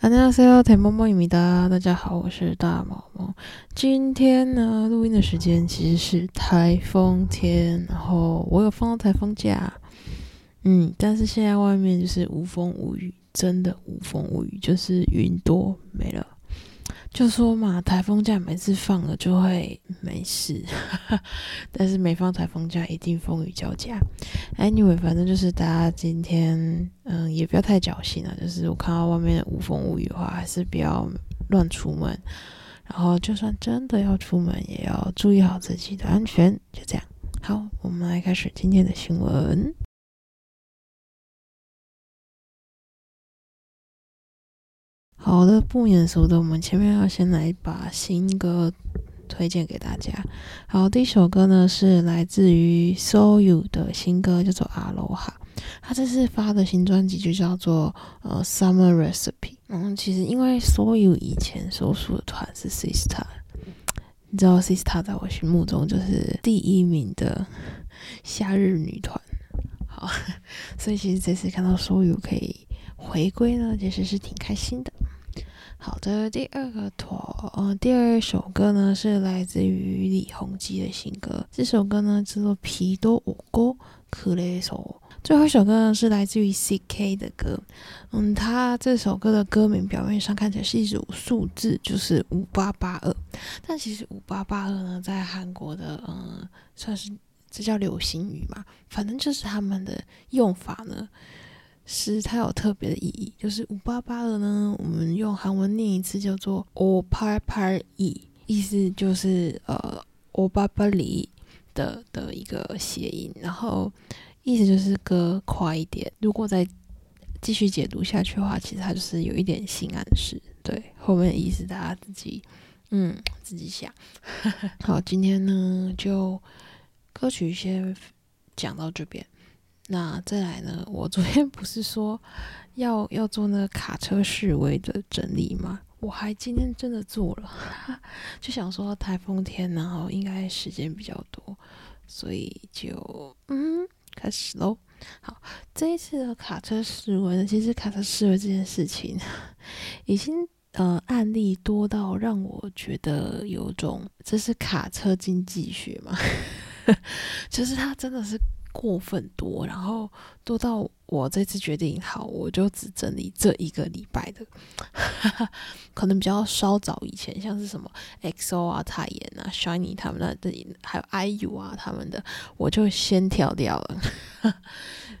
안녕하세요，台萌萌입니다。大家好，我是大毛毛。今天呢，录音的时间其实是台风天，然后我有放到台风假，嗯，但是现在外面就是无风无雨，真的无风无雨，就是云多没了。 就说嘛，台风假每次放了就会没事，但是没放台风假一定风雨交加。Anyway，反正就是大家今天，嗯，也不要太侥幸了。就是我看到外面无风无雨的话，还是不要乱出门。然后，就算真的要出门，也要注意好自己的安全。就这样，好，我们来开始今天的新闻。好的，不免熟的，我们前面要先来把新歌推荐给大家。好，第一首歌呢是来自于 So You 的新歌，叫做《阿罗哈》。他这次发的新专辑就叫做呃《Summer Recipe》。嗯，其实因为 So You 以前所属的团是 Sister，你知道 Sister 在我心目中就是第一名的夏日女团。好，所以其实这次看到 So You 可以回归呢，其实是挺开心的。好的，第二个团，嗯，第二首歌呢是来自于李弘基的新歌，这首歌呢叫做《皮多我歌克雷索》。最后一首歌呢是来自于 C.K 的歌，嗯，他这首歌的歌名表面上看起来是一组数字，就是五八八二，但其实五八八二呢在韩国的，嗯，算是这叫流行语嘛，反正就是他们的用法呢。是它有特别的意义，就是五八八的呢，我们用韩文念一次叫做오八八 이， 意思就是呃오八八리的的一个谐音，然后意思就是歌快一点。如果再继续解读下去的话，其实它就是有一点性暗示。对，后面的意思大家自己嗯自己想。好，今天呢就歌曲先讲到这边。那再来呢？我昨天不是说要要做那个卡车示威的整理吗？我还今天真的做了，就想说台风天，然后应该时间比较多，所以就嗯开始喽。好，这一次的卡车示威呢，其实卡车示威这件事情已经呃案例多到让我觉得有种这是卡车经济学嘛，就是它真的是。过分多，然后多到我这次决定好，我就只整理这一个礼拜的，可能比较稍早以前，像是什么 XO 啊、泰妍啊、Shiny 他们那的，还有 IU 啊他们的，我就先跳掉了。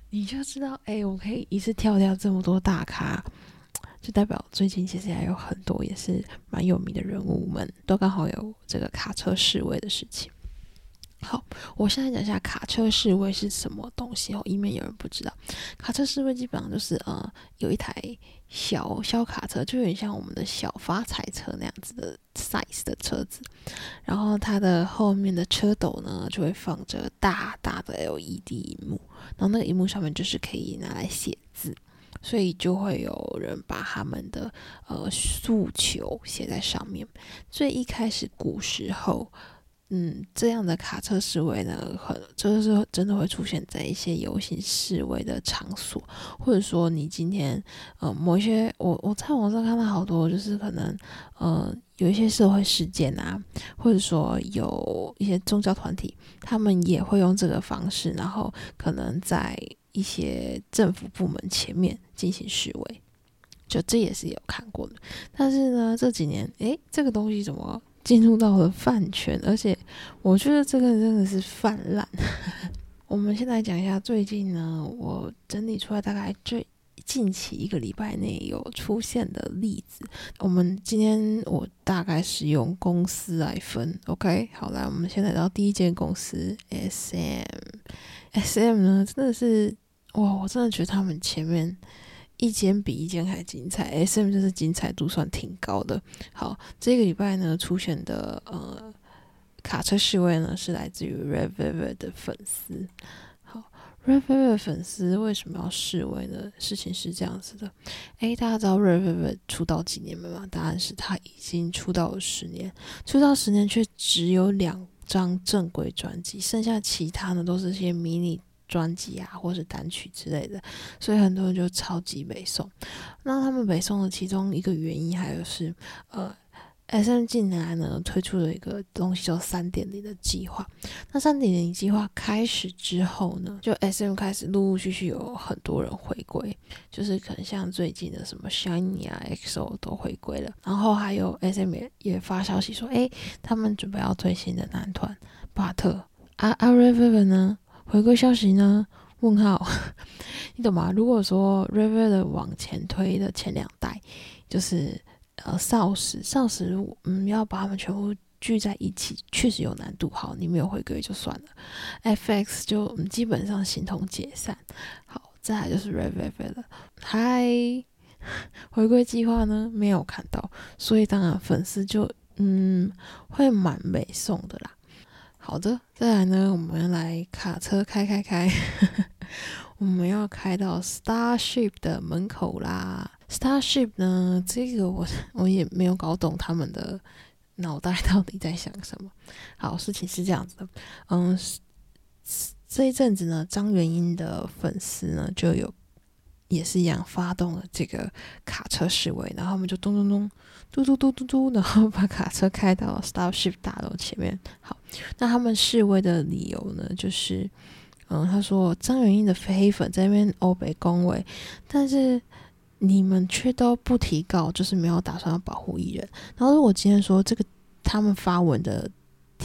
你就知道，哎，我可以一次跳掉这么多大咖，就代表最近其实还有很多也是蛮有名的人物们，都刚好有这个卡车示威的事情。好，我现在讲一下卡车示威是什么东西哦，以免有人不知道。卡车示威基本上就是呃，有一台小小卡车，就有点像我们的小发财车那样子的 size 的车子，然后它的后面的车斗呢就会放着大大的 LED 荧幕，然后那个荧幕上面就是可以拿来写字，所以就会有人把他们的呃诉求写在上面。最一开始古时候。嗯，这样的卡车示威呢，很就是真的会出现在一些游行示威的场所，或者说你今天呃某一些，我我在网上看到好多，就是可能呃有一些社会事件啊，或者说有一些宗教团体，他们也会用这个方式，然后可能在一些政府部门前面进行示威，就这也是有看过的。但是呢，这几年诶，这个东西怎么？进入到了饭圈，而且我觉得这个真的是泛滥。我们先来讲一下最近呢，我整理出来大概最近期一个礼拜内有出现的例子。我们今天我大概是用公司来分，OK？好，来我们先来到第一间公司 SM，SM 呢真的是哇，我真的觉得他们前面。一间比一间还精彩，SM 就是精彩度算挺高的。好，这个礼拜呢出现的呃卡车示威呢是来自于 Red Velvet 的粉丝。好，Red Velvet 粉丝为什么要示威呢？事情是这样子的，诶，大家知道 Red Velvet 出道几年了吗？答案是他已经出道了十年，出道十年却只有两张正规专辑，剩下其他呢都是些迷你。专辑啊，或是单曲之类的，所以很多人就超级北宋。那他们北宋的其中一个原因，还有是呃。S M 近年来呢推出了一个东西叫三点零的计划。那三点零计划开始之后呢，就 S M 开始陆陆续续有很多人回归，就是可能像最近的什么 Shiny 啊、XO 都回归了。然后还有 S M 也也发消息说，哎，他们准备要推新的男团巴特。啊 River 呢回归消息呢？问号，你懂吗？如果说 River 的往前推的前两代，就是。呃，少时少时，嗯，要把他们全部聚在一起，确实有难度。好，你没有回归就算了。FX 就基本上形同解散。好，再来就是 Revive 了。嗨，回归计划呢没有看到，所以当然粉丝就嗯会蛮美送的啦。好的，再来呢，我们来卡车开开开，我们要开到 Starship 的门口啦。Starship 呢？这个我我也没有搞懂他们的脑袋到底在想什么。好，事情是这样子的，嗯，这一阵子呢，张元英的粉丝呢就有也是一样发动了这个卡车示威，然后他们就咚咚咚嘟嘟嘟嘟嘟，然后把卡车开到 Starship 大楼前面。好，那他们示威的理由呢，就是嗯，他说张元英的黑粉在那边欧北恭维，但是。你们却都不提告，就是没有打算要保护艺人。然后如果今天说这个他们发文的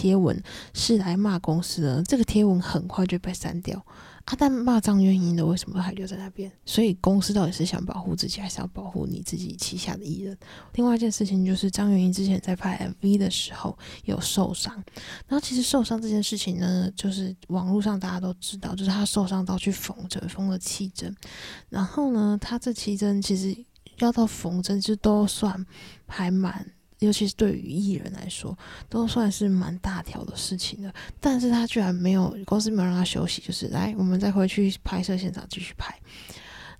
贴文是来骂公司的，这个贴文很快就被删掉。啊，但骂张元英的为什么还留在那边？所以公司到底是想保护自己，还是要保护你自己旗下的艺人？另外一件事情就是张元英之前在拍 MV 的时候有受伤，然后其实受伤这件事情呢，就是网络上大家都知道，就是他受伤到去缝针，缝了七针，然后呢，他这七针其实要到缝针就都算还蛮。尤其是对于艺人来说，都算是蛮大条的事情了。但是他居然没有公司没有让他休息，就是来我们再回去拍摄现场继续拍。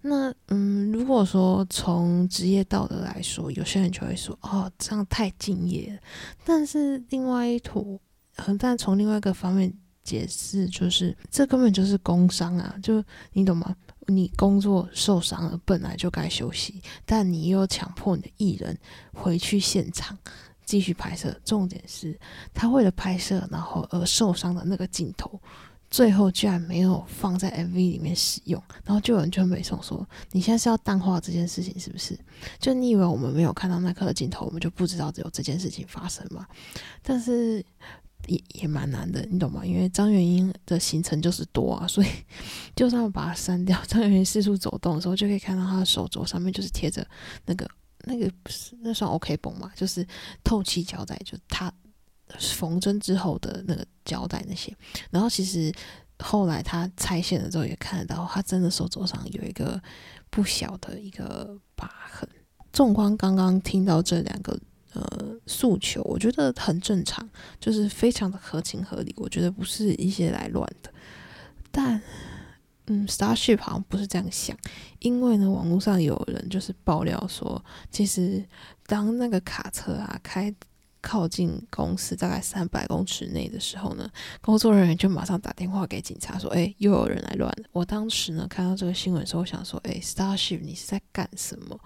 那嗯，如果说从职业道德来说，有些人就会说哦，这样太敬业。但是另外一坨，但从另外一个方面解释，就是这根本就是工伤啊！就你懂吗？你工作受伤了，本来就该休息，但你又强迫你的艺人回去现场继续拍摄。重点是他为了拍摄，然后而受伤的那个镜头，最后居然没有放在 MV 里面使用。然后就有人就没送说：“你现在是要淡化这件事情，是不是？就你以为我们没有看到那颗镜头，我们就不知道有这件事情发生吗？”但是。也也蛮难的，你懂吗？因为张元英的行程就是多啊，所以 就算我把它删掉，张元英四处走动的时候，就可以看到他的手肘上面就是贴着那个那个不是那算 OK 绷嘛，就是透气胶带，就是他缝针之后的那个胶带那些。然后其实后来他拆线了之后，也看得到他真的手肘上有一个不小的一个疤痕。纵观刚刚听到这两个。呃，诉求我觉得很正常，就是非常的合情合理。我觉得不是一些来乱的，但嗯，Starship 好像不是这样想，因为呢，网络上有人就是爆料说，其实当那个卡车啊开靠近公司大概三百公尺内的时候呢，工作人员就马上打电话给警察说，哎，又有人来乱了。我当时呢看到这个新闻的时候，我想说，哎，Starship 你是在干什么？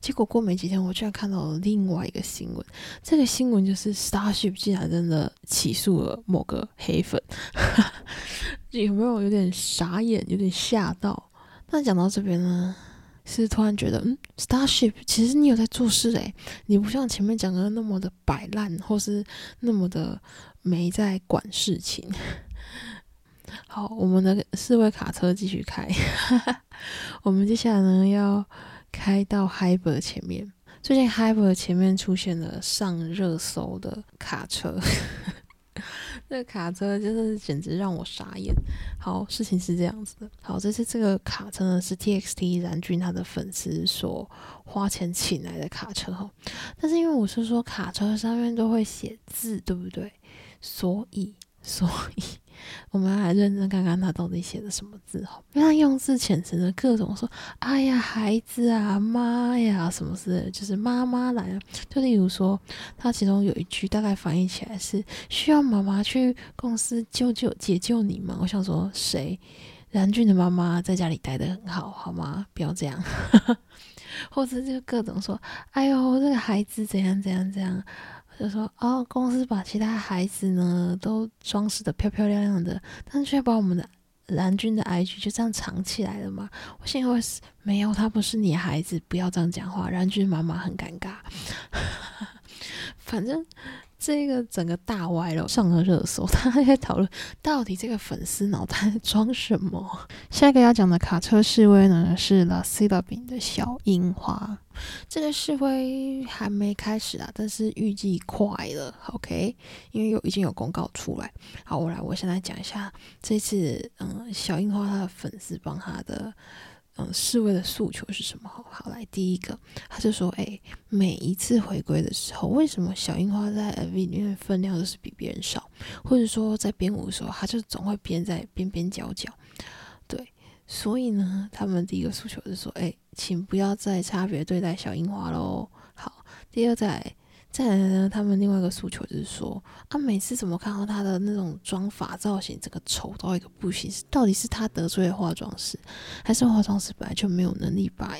结果过没几天，我居然看到了另外一个新闻。这个新闻就是 Starship 竟然真的起诉了某个黑粉，有没有有点傻眼，有点吓到？那讲到这边呢，是突然觉得，嗯，Starship 其实你有在做事诶，你不像前面讲的那么的摆烂，或是那么的没在管事情。好，我们的四位卡车继续开，我们接下来呢要。开到 Hyper 前面，最近 Hyper 前面出现了上热搜的卡车，这卡车真的是简直让我傻眼。好，事情是这样子的，好，这次这个卡车呢是 TXT 燃君他的粉丝所花钱请来的卡车哈，但是因为我是说卡车上面都会写字，对不对？所以，所以。我们来认真看看他到底写的什么字哈，非常用字遣词的各种说，哎呀孩子啊，妈呀什么事，就是妈妈来了。就例如说，他其中有一句大概翻译起来是需要妈妈去公司救救解救你吗？我想说谁？蓝俊的妈妈在家里待得很好，好吗？不要这样，或者就各种说，哎呦，这个孩子怎样怎样怎样，就说哦，公司把其他孩子呢都装饰的漂漂亮亮的，但却把我们的蓝军的 IG 就这样藏起来了嘛？我现在会没有，他不是你孩子，不要这样讲话，蓝军妈妈很尴尬。反正。这个整个大歪了，上了热搜，大家在讨论到底这个粉丝脑袋装什么。下一个要讲的卡车示威呢，是 La C 的饼的小樱花。这个示威还没开始啊，但是预计快了。OK，因为有已经有公告出来。好，我来，我先来讲一下这次，嗯，小樱花他的粉丝帮他的。嗯，侍卫的诉求是什么？好，来第一个，他就说，哎，每一次回归的时候，为什么小樱花在 MV 里面分量都是比别人少？或者说在编舞的时候，他就总会编在边边角角。对，所以呢，他们第一个诉求是说，哎，请不要再差别对待小樱花喽。好，第二在。再来呢，他们另外一个诉求就是说，啊，每次怎么看到他的那种妆发造型，整个丑到一个不行，到底是他得罪了化妆师，还是化妆师本来就没有能力把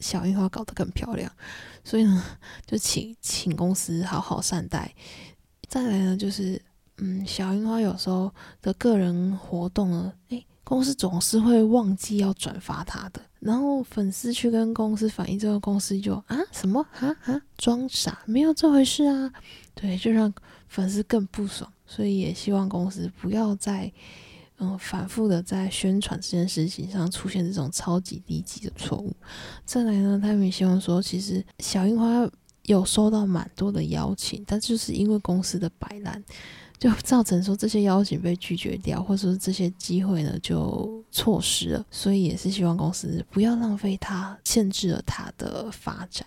小樱花搞得更漂亮？所以呢，就请请公司好好善待。再来呢，就是嗯，小樱花有时候的个人活动呢，诶。公司总是会忘记要转发他的，然后粉丝去跟公司反映，这个公司就啊？什么？啊啊装傻，没有这回事啊，对，就让粉丝更不爽，所以也希望公司不要再嗯反复的在宣传这件事情上出现这种超级低级的错误。再来呢，他们也希望说，其实小樱花有收到蛮多的邀请，但就是因为公司的摆烂。就造成说这些邀请被拒绝掉，或者说这些机会呢就错失了，所以也是希望公司不要浪费它，限制了它的发展。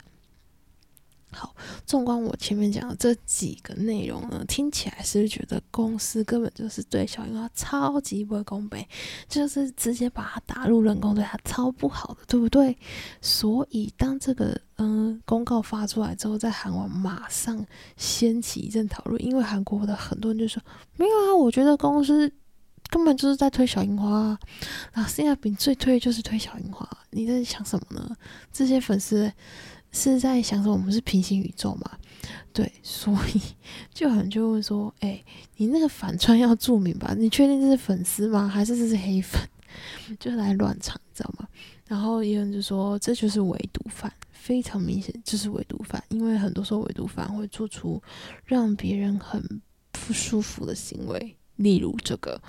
好，纵观我前面讲的这几个内容呢，听起来是不是觉得公司根本就是对小樱花超级不公平，就是直接把他打入冷宫，对他超不好的，对不对？所以当这个嗯公告发出来之后，在韩网马上掀起一阵讨论，因为韩国的很多人就说没有啊，我觉得公司根本就是在推小樱花，啊，现在饼最推就是推小樱花，你在想什么呢？这些粉丝。是在想说我们是平行宇宙嘛？对，所以 就很就问说，哎，你那个反串要注明吧？你确定这是粉丝吗？还是这是黑粉？就来乱唱，知道吗？然后有人就说这就是围堵犯，非常明显就是围堵犯，因为很多时候围堵犯会做出让别人很不舒服的行为，例如这个。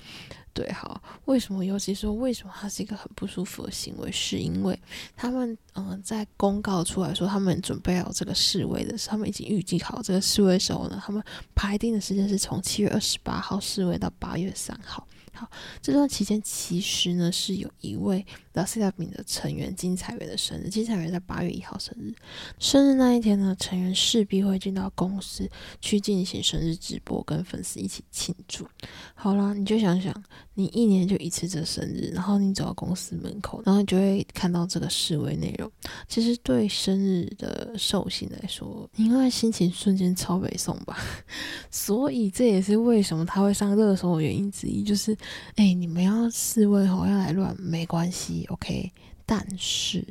对，好，为什么？尤其说为什么它是一个很不舒服的行为？是因为他们，嗯，在公告出来说他们准备好这个示威的时候，他们已经预计好这个示威的时候呢，他们排定的时间是从七月二十八号示威到八月三号。好，这段期间其实呢是有一位 The C W 的成员金彩媛的生日，金彩媛在八月一号生日，生日那一天呢，成员势必会进到公司去进行生日直播，跟粉丝一起庆祝。好啦，你就想想，你一年就一次这生日，然后你走到公司门口，然后你就会看到这个示威内容。其实对生日的寿星来说，应该心情瞬间超北宋吧。所以这也是为什么他会上热搜的原因之一，就是。哎，你们要示威吼，要来乱没关系，OK。但是，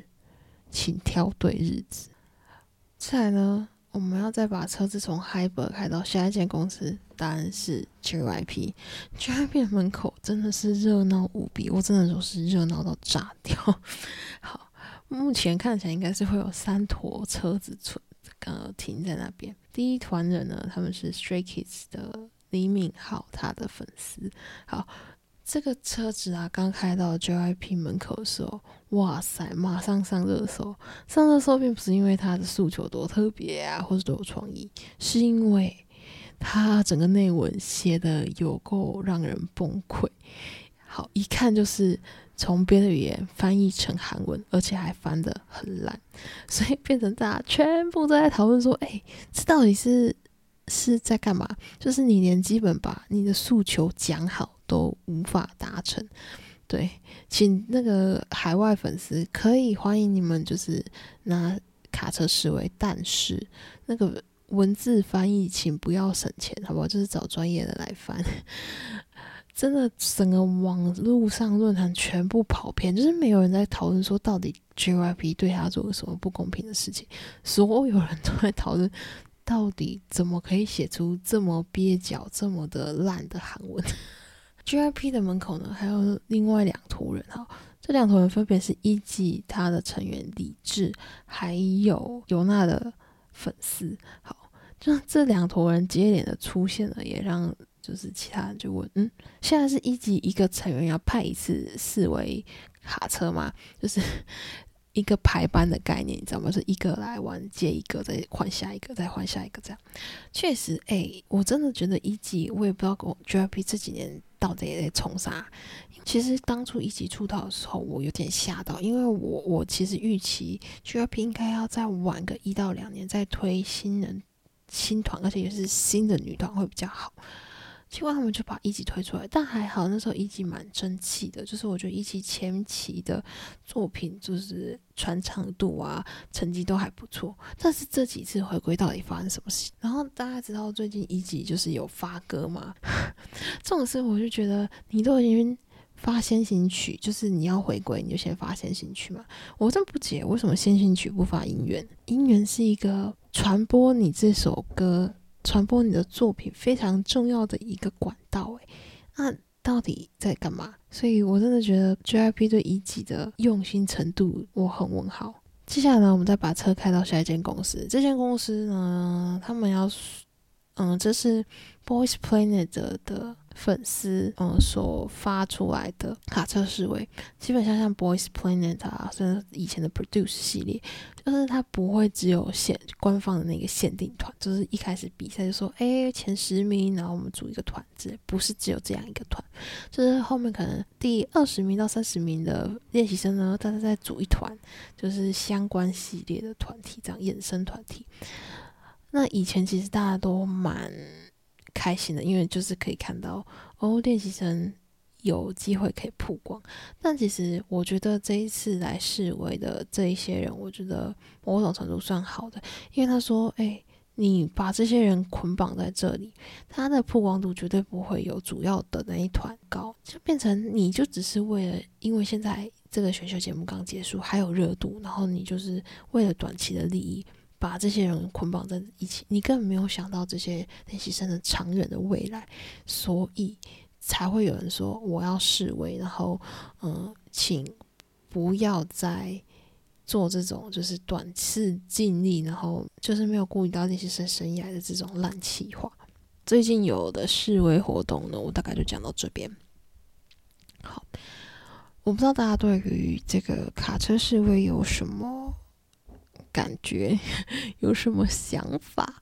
请挑对日子。再来呢，我们要再把车子从 Hyper 开到下一间公司，当然是 JYP。JYP 的门口真的是热闹无比，我真的说是热闹到炸掉。好，目前看起来应该是会有三坨车子存，呃，停在那边。第一团人呢，他们是 Stray Kids 的。李敏镐他的粉丝，好，这个车子啊，刚开到 JYP 门口的时候，哇塞，马上上热搜。上热搜并不是因为他的诉求多特别啊，或者多有创意，是因为他整个内文写的有够让人崩溃。好，一看就是从别的语言翻译成韩文，而且还翻的很烂，所以变成大家全部都在讨论说，哎，这到底是？是在干嘛？就是你连基本把你的诉求讲好都无法达成，对，请那个海外粉丝可以欢迎你们，就是拿卡车示威，但是那个文字翻译请不要省钱，好不好？就是找专业的来翻。真的整个网络上论坛全部跑偏，就是没有人在讨论说到底 JYP 对他做了什么不公平的事情，所有人都在讨论到底怎么可以写出这么蹩脚、这么的烂的韩文。G.I.P. 的门口呢，还有另外两坨人哈，这两坨人分别是一季他的成员李智，还有尤娜的粉丝。好，就这两坨人接连的出现了，也让就是其他人就问，嗯，现在是一季一个成员要派一次四维卡车吗？就是一个排班的概念，你知道吗？是一个来玩接一个，再换下一个，再换下一个这样。确实，哎，我真的觉得一季，我也不知道我 JYP 这几年。到底在冲啥？其实当初一起出道的时候，我有点吓到，因为我我其实预期 G R P 应该要再晚个一到两年再推新人新团，而且也是新的女团会比较好。结果他们就把一级推出来，但还好那时候一级蛮争气的，就是我觉得一级前期的作品就是传唱度啊，成绩都还不错。但是这几次回归到底发生什么事？然后大家知道最近一级就是有发歌吗？这种事我就觉得你都已经发先行曲，就是你要回归你就先发先行曲嘛。我真不解为什么先行曲不发音源？音源是一个传播你这首歌。传播你的作品非常重要的一个管道，诶，那到底在干嘛？所以我真的觉得 JYP 对一级的用心程度，我很问号。接下来呢，我们再把车开到下一间公司。这间公司呢，他们要，嗯，这是 Boys Planet 的。粉丝嗯所发出来的卡车示威，基本上像 Boys Planet 啊，甚至以前的 Produce 系列，就是它不会只有限官方的那个限定团，就是一开始比赛就说，哎前十名，然后我们组一个团，子不是只有这样一个团，就是后面可能第二十名到三十名的练习生呢，大家再组一团，就是相关系列的团体，这样衍生团体。那以前其实大家都蛮。开心的，因为就是可以看到哦，练习生有机会可以曝光。但其实我觉得这一次来示威的这一些人，我觉得某种程度算好的，因为他说：“哎，你把这些人捆绑在这里，他的曝光度绝对不会有主要的那一团高，就变成你就只是为了，因为现在这个选秀节目刚结束，还有热度，然后你就是为了短期的利益。”把这些人捆绑在一起，你根本没有想到这些练习生的长远的未来，所以才会有人说我要示威，然后嗯，请不要再做这种就是短视、尽力，然后就是没有顾及到练习生生涯的这种烂气话。最近有的示威活动呢，我大概就讲到这边。好，我不知道大家对于这个卡车示威有什么？感觉 有什么想法？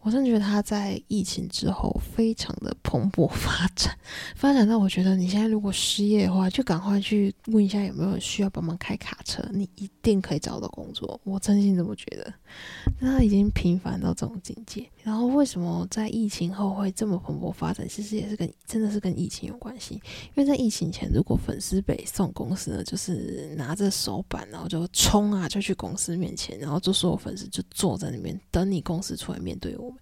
我真的觉得他在疫情之后非常的蓬勃发展，发展到我觉得你现在如果失业的话，就赶快去问一下有没有需要帮忙开卡车，你一定可以找到工作。我真心这么觉得。那他已经平凡到这种境界，然后为什么在疫情后会这么蓬勃发展？其实也是跟真的是跟疫情有关系。因为在疫情前，如果粉丝被送公司呢，就是拿着手板，然后就冲啊，就去公司面前，然后就所有粉丝就坐在那边等你公司出来面对我们。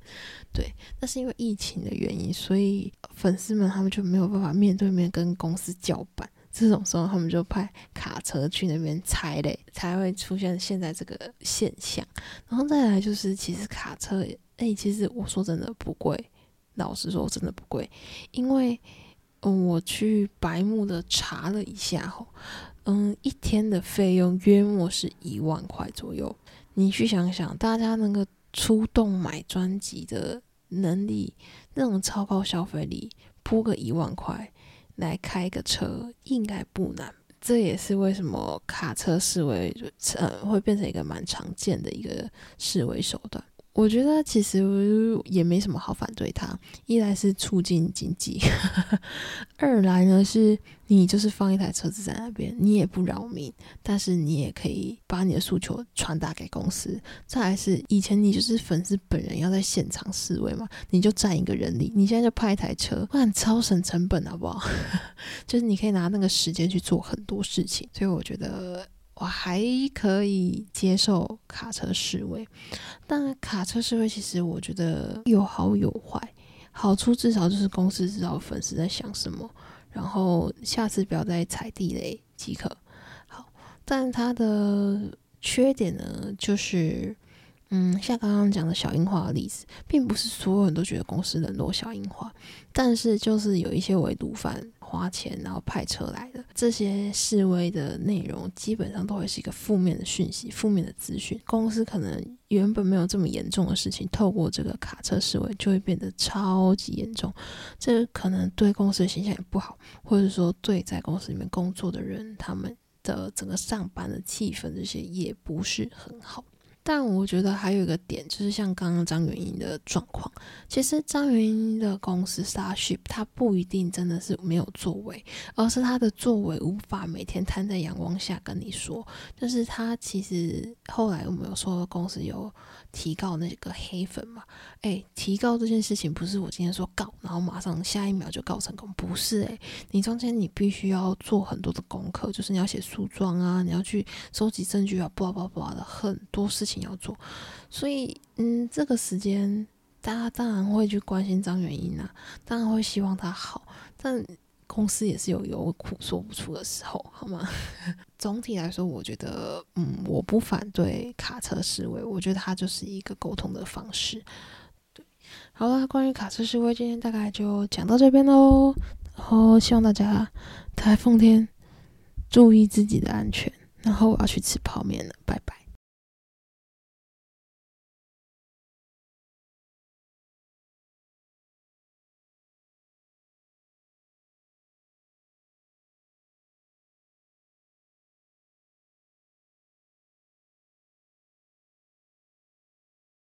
对，那是因为疫情的原因，所以粉丝们他们就没有办法面对面跟公司叫板。这种时候，他们就派卡车去那边拆嘞，才会出现现在这个现象。然后再来就是，其实卡车，哎，其实我说真的不贵，老实说真的不贵，因为嗯，我去白木的查了一下吼，嗯，一天的费用约莫是一万块左右。你去想想，大家那个。出动买专辑的能力，那种超高消费力，铺个一万块来开个车，应该不难。这也是为什么卡车示威呃会变成一个蛮常见的一个示威手段。我觉得其实也没什么好反对它，一来是促进经济，二来呢是你就是放一台车子在那边，你也不扰民，但是你也可以把你的诉求传达给公司。再来是以前你就是粉丝本人要在现场示威嘛，你就占一个人力，你现在就派一台车，哇，超省成本好不好？就是你可以拿那个时间去做很多事情，所以我觉得。我还可以接受卡车示威，但卡车示威其实我觉得有好有坏。好处至少就是公司知道粉丝在想什么，然后下次不要再踩地雷即可。好，但它的缺点呢，就是。嗯，像刚刚讲的小樱花的例子，并不是所有人都觉得公司冷落小樱花，但是就是有一些围堵犯花钱然后派车来的这些示威的内容，基本上都会是一个负面的讯息、负面的资讯。公司可能原本没有这么严重的事情，透过这个卡车示威就会变得超级严重，这可能对公司的形象也不好，或者说对在公司里面工作的人他们的整个上班的气氛这些也不是很好。但我觉得还有一个点，就是像刚刚张元英的状况，其实张元英的公司 Starship，他不一定真的是没有作为，而是他的作为无法每天摊在阳光下跟你说。就是他其实后来我们有说公司有提告那个黑粉嘛？诶，提告这件事情不是我今天说告，然后马上下一秒就告成功，不是诶，你中间你必须要做很多的功课，就是你要写诉状啊，你要去收集证据啊，叭叭叭的很多事情。要做，所以嗯，这个时间大家当然会去关心张元英啊，当然会希望他好，但公司也是有有苦说不出的时候，好吗？总体来说，我觉得嗯，我不反对卡车示威，我觉得它就是一个沟通的方式。对，好了，关于卡车示威，今天大概就讲到这边喽。然后希望大家台风天注意自己的安全。然后我要去吃泡面了，拜拜。